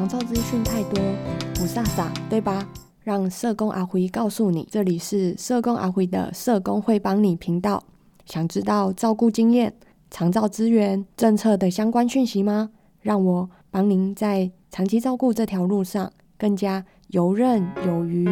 长照资讯太多，不飒飒，对吧？让社工阿辉告诉你，这里是社工阿辉的社工会帮你频道。想知道照顾经验、长照资源、政策的相关讯息吗？让我帮您在长期照顾这条路上更加游刃有余。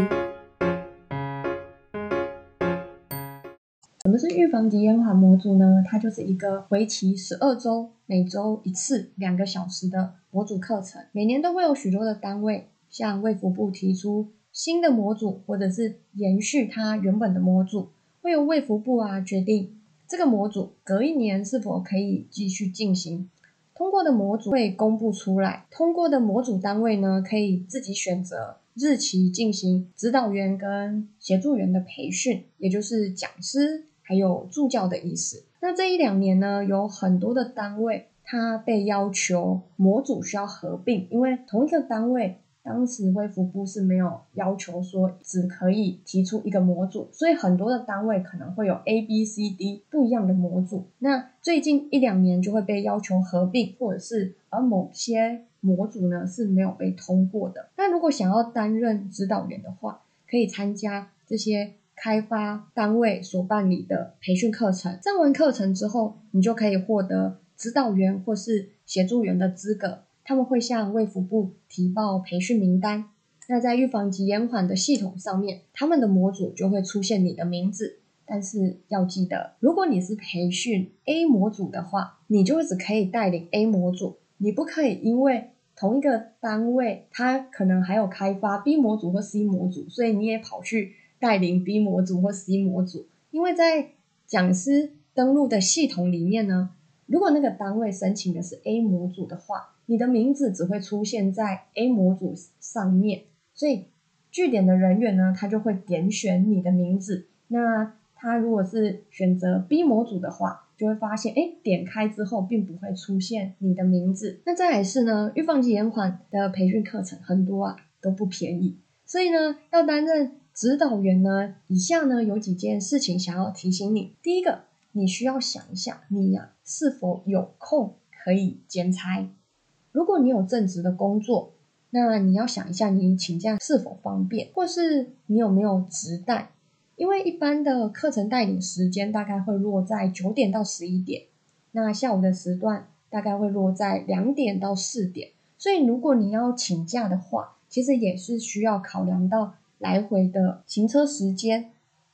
什么是预防及延缓模组呢？它就是一个为期十二周、每周一次、两个小时的模组课程。每年都会有许多的单位向卫福部提出新的模组，或者是延续它原本的模组，会由卫福部啊决定这个模组隔一年是否可以继续进行。通过的模组会公布出来，通过的模组单位呢可以自己选择日期进行指导员跟协助员的培训，也就是讲师。还有助教的意思。那这一两年呢，有很多的单位，它被要求模组需要合并，因为同一个单位当时微服部是没有要求说只可以提出一个模组，所以很多的单位可能会有 A、B、C、D 不一样的模组。那最近一两年就会被要求合并，或者是而某些模组呢是没有被通过的。那如果想要担任指导员的话，可以参加这些。开发单位所办理的培训课程，上完课程之后，你就可以获得指导员或是协助员的资格。他们会向卫福部提报培训名单。那在预防及延缓的系统上面，他们的模组就会出现你的名字。但是要记得，如果你是培训 A 模组的话，你就只可以带领 A 模组，你不可以因为同一个单位它可能还有开发 B 模组或 C 模组，所以你也跑去。带领 B 模组或 C 模组，因为在讲师登录的系统里面呢，如果那个单位申请的是 A 模组的话，你的名字只会出现在 A 模组上面，所以据点的人员呢，他就会点选你的名字。那他如果是选择 B 模组的话，就会发现，哎，点开之后并不会出现你的名字。那再来是呢，预防及延缓的培训课程很多啊，都不便宜，所以呢，要担任。指导员呢？以下呢有几件事情想要提醒你。第一个，你需要想一下，你呀是否有空可以兼差？如果你有正职的工作，那你要想一下，你请假是否方便，或是你有没有直带？因为一般的课程带领时间大概会落在九点到十一点，那下午的时段大概会落在两点到四点。所以如果你要请假的话，其实也是需要考量到。来回的行车时间，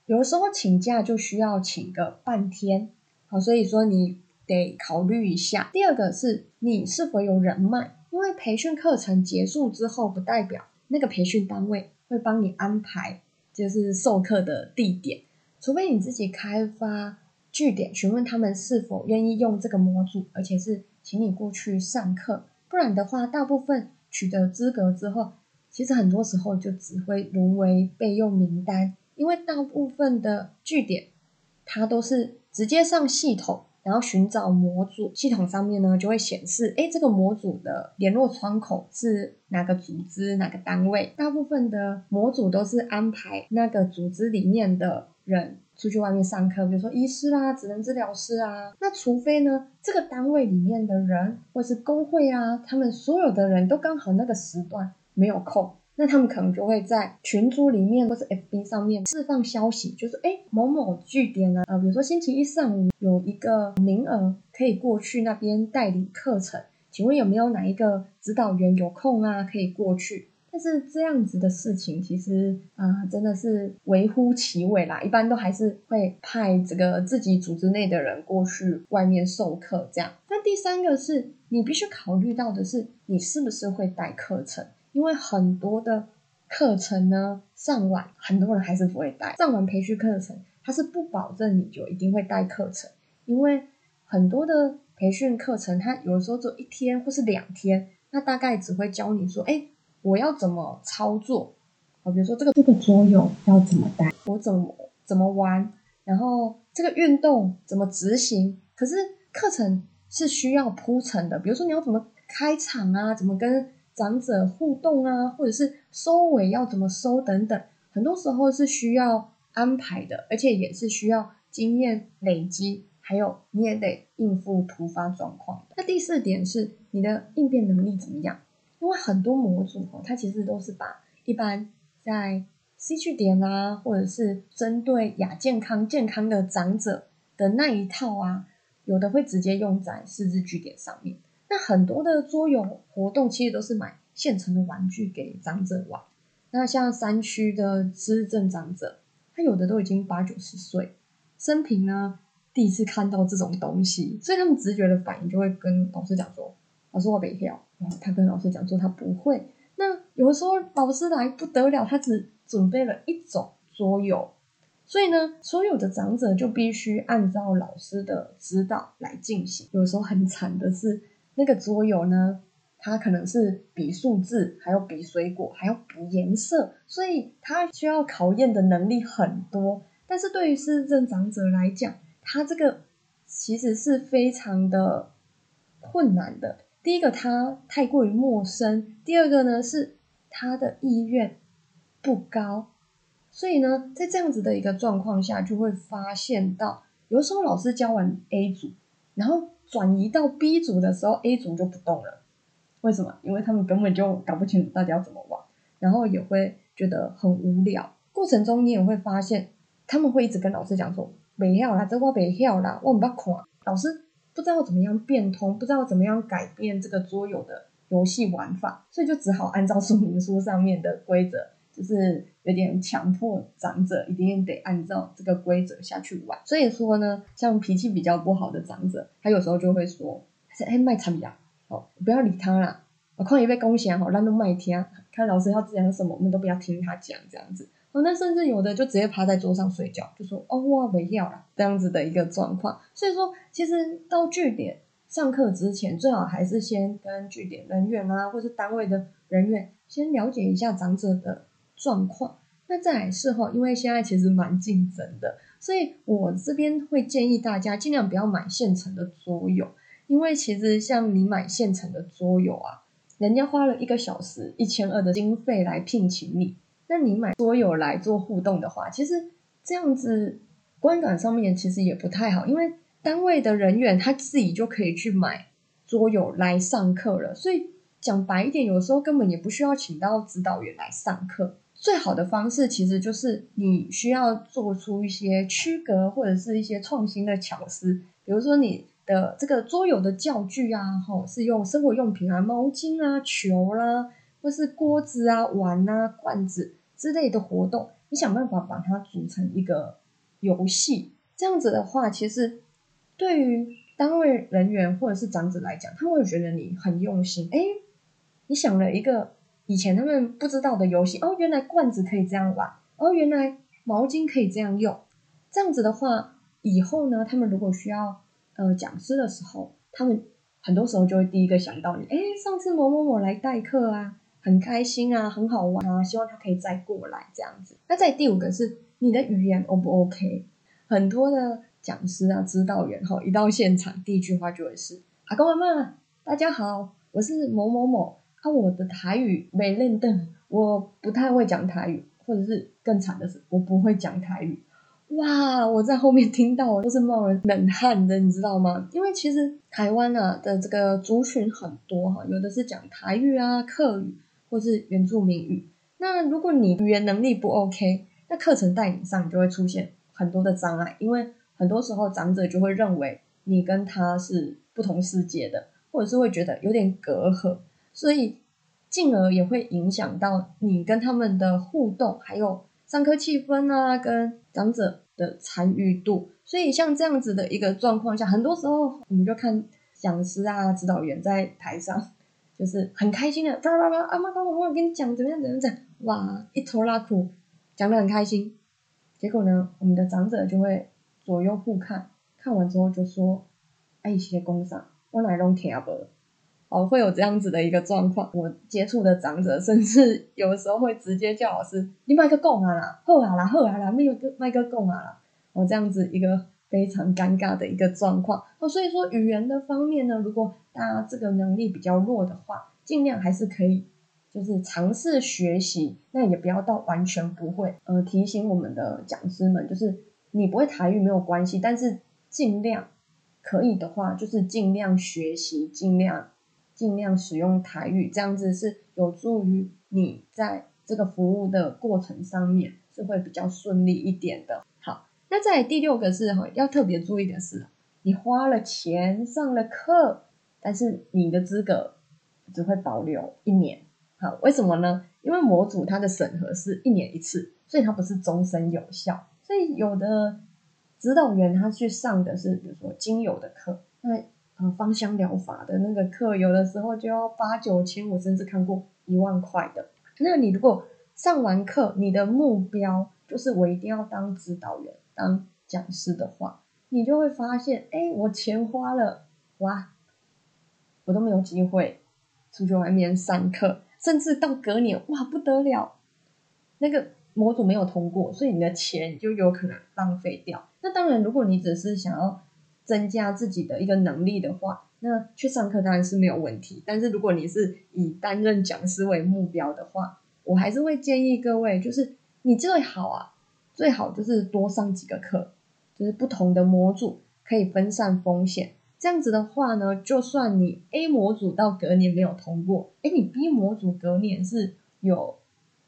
有的时候请假就需要请个半天，好，所以说你得考虑一下。第二个是你是否有人脉，因为培训课程结束之后，不代表那个培训单位会帮你安排就是授课的地点，除非你自己开发据点，询问他们是否愿意用这个模组，而且是请你过去上课，不然的话，大部分取得资格之后。其实很多时候就只会沦为备用名单，因为大部分的据点，它都是直接上系统，然后寻找模组，系统上面呢就会显示，哎，这个模组的联络窗口是哪个组织、哪个单位。大部分的模组都是安排那个组织里面的人出去外面上课，比如说医师啦、职能治疗师啊。那除非呢，这个单位里面的人或是工会啊，他们所有的人都刚好那个时段。没有空，那他们可能就会在群组里面或是 FB 上面释放消息，就是哎某某据点啊，呃比如说星期一上午有一个名额可以过去那边代理课程，请问有没有哪一个指导员有空啊可以过去？但是这样子的事情其实啊真的是微乎其微啦，一般都还是会派这个自己组织内的人过去外面授课这样。那第三个是你必须考虑到的是你是不是会带课程。因为很多的课程呢，上完很多人还是不会带。上完培训课程，它是不保证你就一定会带课程，因为很多的培训课程，它有时候做一天或是两天，那大概只会教你说，哎，我要怎么操作啊？比如说这个这个桌游要怎么带，我怎么怎么玩，然后这个运动怎么执行。可是课程是需要铺陈的，比如说你要怎么开场啊，怎么跟长者互动啊，或者是收尾要怎么收等等，很多时候是需要安排的，而且也是需要经验累积，还有你也得应付突发状况。那第四点是你的应变能力怎么样？因为很多模组哦，它其实都是把一般在 C 据点啊，或者是针对亚健康健康的长者的那一套啊，有的会直接用在四字据点上面。那很多的桌游活动其实都是买现成的玩具给长者玩。那像山区的资政长者，他有的都已经八九十岁，生平呢第一次看到这种东西，所以他们直觉的反应就会跟老师讲说：“老师我没跳。”他跟老师讲说他不会。那有的时候老师来不得了，他只准备了一种桌游，所以呢，所有的长者就必须按照老师的指导来进行。有时候很惨的是，那个桌游呢。它可能是比数字，还有比水果，还要补颜色，所以它需要考验的能力很多。但是对于失智长者来讲，他这个其实是非常的困难的。第一个，他太过于陌生；第二个呢，是他的意愿不高。所以呢，在这样子的一个状况下，就会发现到，有时候老师教完 A 组，然后转移到 B 组的时候，A 组就不动了。为什么？因为他们根本就搞不清楚大家要怎么玩，然后也会觉得很无聊。过程中你也会发现，他们会一直跟老师讲说：“没要啦，这我没要啦，我唔要看。”老师不知道怎么样变通，不知道怎么样改变这个桌游的游戏玩法，所以就只好按照说明书上面的规则，就是有点强迫长者一定得按照这个规则下去玩。所以说呢，像脾气比较不好的长者，他有时候就会说：“哎，卖惨呀。”哦，不要理他啦。我看一被恭喜好，让都麦听，看老师要讲什么，我们都不要听他讲这样子。哦，那甚至有的就直接趴在桌上睡觉，就说哦，我没要了这样子的一个状况。所以说，其实到据点上课之前，最好还是先跟据点人员啊，或是单位的人员先了解一下长者的状况。那再来事后，因为现在其实蛮竞争的，所以我这边会建议大家尽量不要买现成的桌游。因为其实像你买现成的桌游啊，人家花了一个小时一千二的经费来聘请你，那你买桌游来做互动的话，其实这样子观感上面其实也不太好，因为单位的人员他自己就可以去买桌游来上课了，所以讲白一点，有时候根本也不需要请到指导员来上课。最好的方式其实就是你需要做出一些区隔或者是一些创新的巧思，比如说你。的这个桌游的教具啊，吼，是用生活用品啊、毛巾啊、球啦，或是锅子啊、碗啊、罐子之类的活动，你想办法把它组成一个游戏。这样子的话，其实对于单位人员或者是长者来讲，他会觉得你很用心。哎，你想了一个以前他们不知道的游戏哦，原来罐子可以这样玩，哦，原来毛巾可以这样用。这样子的话，以后呢，他们如果需要。呃，讲师的时候，他们很多时候就会第一个想到你。哎，上次某某某来代课啊，很开心啊，很好玩啊，希望他可以再过来这样子。那在第五个是你的语言 O 不 OK？很多的讲师啊、指导员哈，一到现场第一句话就会是：阿公阿妈，大家好，我是某某某啊，我的台语没练得，我不太会讲台语，或者是更惨的是，我不会讲台语。哇！我在后面听到都是冒人冷汗的，你知道吗？因为其实台湾啊的这个族群很多哈，有的是讲台语啊、客语或是原住民语。那如果你语言能力不 OK，那课程带领上就会出现很多的障碍，因为很多时候长者就会认为你跟他是不同世界的，或者是会觉得有点隔阂，所以进而也会影响到你跟他们的互动，还有上课气氛啊，跟长者。的参与度，所以像这样子的一个状况下，很多时候我们就看讲师啊、指导员在台上，就是很开心的，叭叭叭，阿妈刚我跟你讲怎么样怎么样，哇，一头拉苦，讲的很开心。结果呢，我们的长者就会左右互看，看完之后就说：“哎，谢谢公上，我哪拢听不？”哦，会有这样子的一个状况。我接触的长者，甚至有时候会直接叫老师：“你麦克供啊啦，好啊啦，好啊啦，没有个麦克供啊啦。”哦，这样子一个非常尴尬的一个状况。哦，所以说语言的方面呢，如果大家这个能力比较弱的话，尽量还是可以，就是尝试学习，那也不要到完全不会。呃，提醒我们的讲师们，就是你不会台语没有关系，但是尽量可以的话，就是尽量学习，尽量。尽量使用台语，这样子是有助于你在这个服务的过程上面是会比较顺利一点的。好，那在第六个是哈，要特别注意的是，你花了钱上了课，但是你的资格只会保留一年。好，为什么呢？因为模组它的审核是一年一次，所以它不是终身有效。所以有的指导员他去上的是，比如说精油的课，那呃芳香疗法的那个课，有的时候就要八九千，我甚至看过一万块的。那你如果上完课，你的目标就是我一定要当指导员、当讲师的话，你就会发现，哎，我钱花了，哇，我都没有机会出去外面上课。甚至到隔年，哇，不得了，那个模组没有通过，所以你的钱就有可能浪费掉。那当然，如果你只是想要增加自己的一个能力的话，那去上课当然是没有问题。但是如果你是以担任讲师为目标的话，我还是会建议各位，就是你最好啊，最好就是多上几个课，就是不同的模组可以分散风险。这样子的话呢，就算你 A 模组到隔年没有通过，哎，你 B 模组隔年是有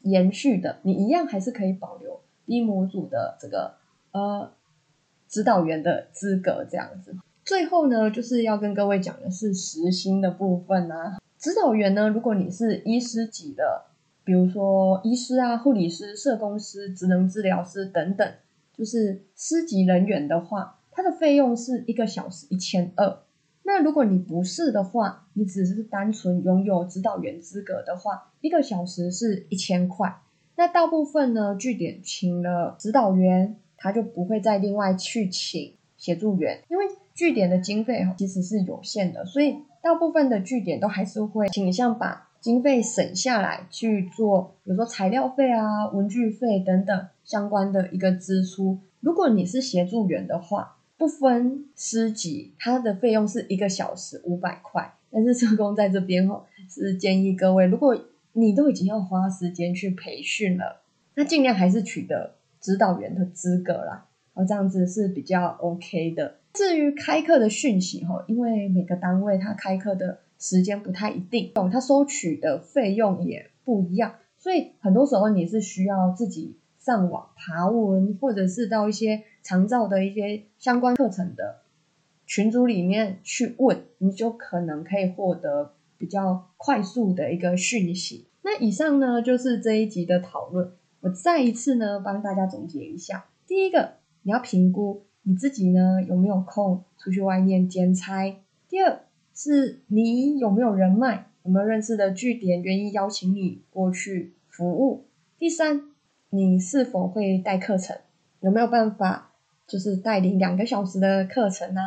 延续的，你一样还是可以保留 B 模组的这个呃指导员的资格。这样子，最后呢，就是要跟各位讲的是时薪的部分啊。指导员呢，如果你是医师级的，比如说医师啊、护理师、社工师、职能治疗师等等，就是师级人员的话。他的费用是一个小时一千二。那如果你不是的话，你只是单纯拥有指导员资格的话，一个小时是一千块。那大部分呢，据点请了指导员，他就不会再另外去请协助员，因为据点的经费其实是有限的，所以大部分的据点都还是会倾向把经费省下来去做，比如说材料费啊、文具费等等相关的一个支出。如果你是协助员的话，不分师级，他的费用是一个小时五百块。但是社工在这边哦，是建议各位，如果你都已经要花时间去培训了，那尽量还是取得指导员的资格啦。哦，这样子是比较 OK 的。至于开课的讯息哈，因为每个单位它开课的时间不太一定，哦，它收取的费用也不一样，所以很多时候你是需要自己。上网爬文，或者是到一些常照的一些相关课程的群组里面去问，你就可能可以获得比较快速的一个讯息。那以上呢就是这一集的讨论，我再一次呢帮大家总结一下。第一个，你要评估你自己呢有没有空出去外面兼差；第二，是你有没有人脉，有没有认识的据点愿意邀请你过去服务；第三。你是否会带课程？有没有办法就是带领两个小时的课程呢？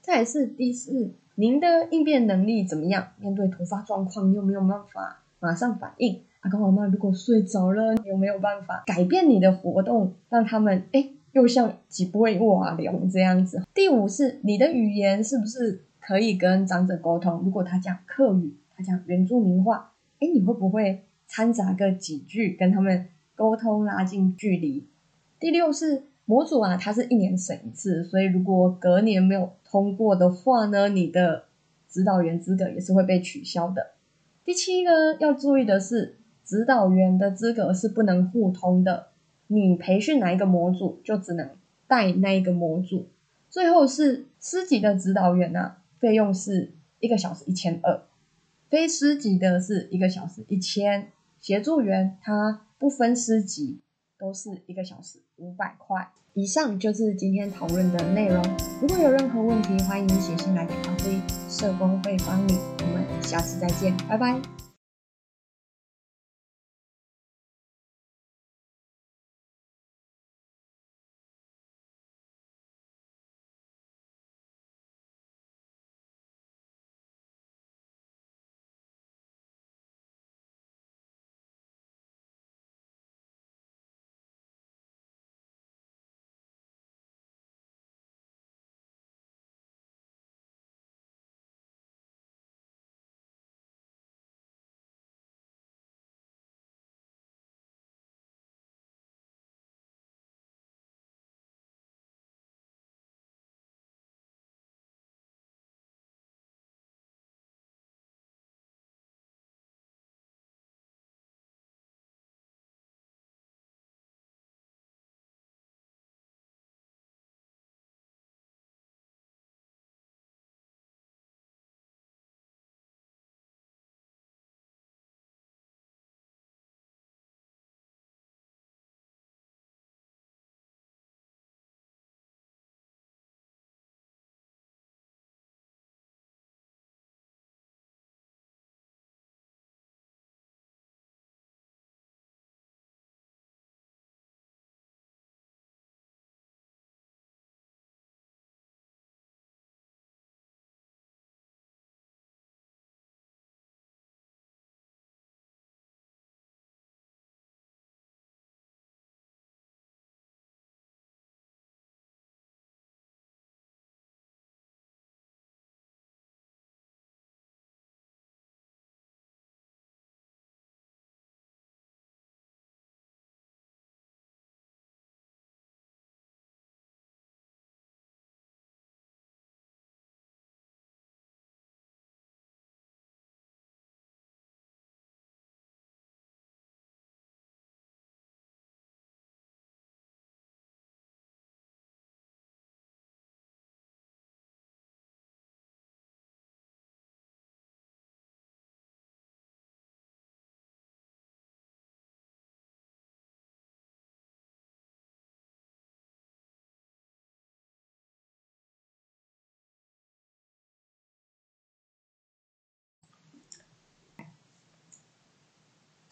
再是第四，您的应变能力怎么样？面对突发状况，你有没有办法马上反应？阿公阿妈如果睡着了，有没有办法改变你的活动，让他们哎又像几位瓦流这样子？第五是你的语言是不是可以跟长者沟通？如果他讲客语，他讲原住民话，哎，你会不会掺杂个几句跟他们？沟通拉近距离。第六是模组啊，它是一年审一次，所以如果隔年没有通过的话呢，你的指导员资格也是会被取消的。第七个要注意的是，指导员的资格是不能互通的，你培训哪一个模组，就只能带那一个模组。最后是师级的指导员呢，费用是一个小时一千二，非师级的是一个小时一千，协助员他。不分师级，都是一个小时五百块。以上就是今天讨论的内容。如果有任何问题，欢迎写信来给阿辉，社工会帮你。我们下次再见，拜拜。